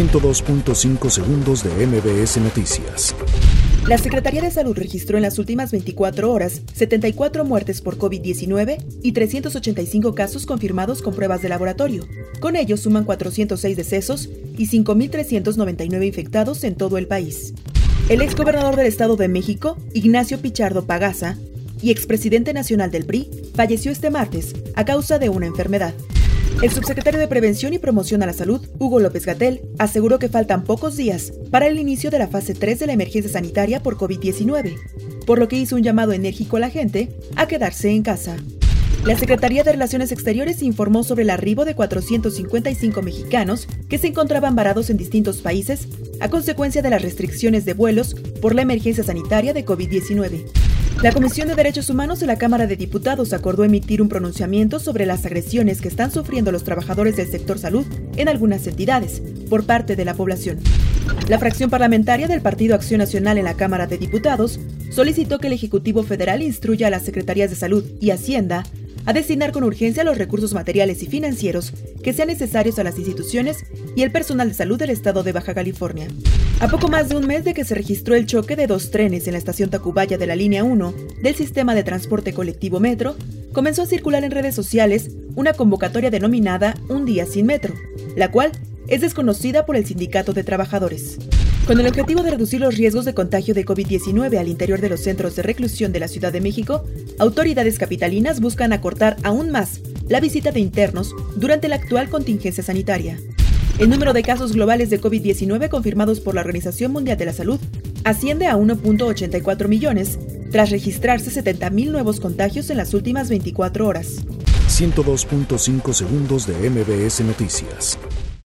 102.5 segundos de MBS Noticias. La Secretaría de Salud registró en las últimas 24 horas 74 muertes por COVID-19 y 385 casos confirmados con pruebas de laboratorio. Con ello suman 406 decesos y 5.399 infectados en todo el país. El exgobernador del Estado de México, Ignacio Pichardo Pagaza, y expresidente nacional del PRI, falleció este martes a causa de una enfermedad. El subsecretario de Prevención y Promoción a la Salud, Hugo López Gatel, aseguró que faltan pocos días para el inicio de la fase 3 de la emergencia sanitaria por COVID-19, por lo que hizo un llamado enérgico a la gente a quedarse en casa. La Secretaría de Relaciones Exteriores informó sobre el arribo de 455 mexicanos que se encontraban varados en distintos países a consecuencia de las restricciones de vuelos por la emergencia sanitaria de COVID-19. La Comisión de Derechos Humanos de la Cámara de Diputados acordó emitir un pronunciamiento sobre las agresiones que están sufriendo los trabajadores del sector salud en algunas entidades por parte de la población. La fracción parlamentaria del Partido Acción Nacional en la Cámara de Diputados solicitó que el Ejecutivo Federal instruya a las Secretarías de Salud y Hacienda a destinar con urgencia los recursos materiales y financieros que sean necesarios a las instituciones y el personal de salud del estado de Baja California. A poco más de un mes de que se registró el choque de dos trenes en la estación Tacubaya de la línea 1 del sistema de transporte colectivo Metro, comenzó a circular en redes sociales una convocatoria denominada Un día sin metro, la cual es desconocida por el Sindicato de Trabajadores. Con el objetivo de reducir los riesgos de contagio de COVID-19 al interior de los centros de reclusión de la Ciudad de México, autoridades capitalinas buscan acortar aún más la visita de internos durante la actual contingencia sanitaria. El número de casos globales de COVID-19 confirmados por la Organización Mundial de la Salud asciende a 1.84 millones, tras registrarse 70.000 nuevos contagios en las últimas 24 horas. 102.5 segundos de MBS Noticias.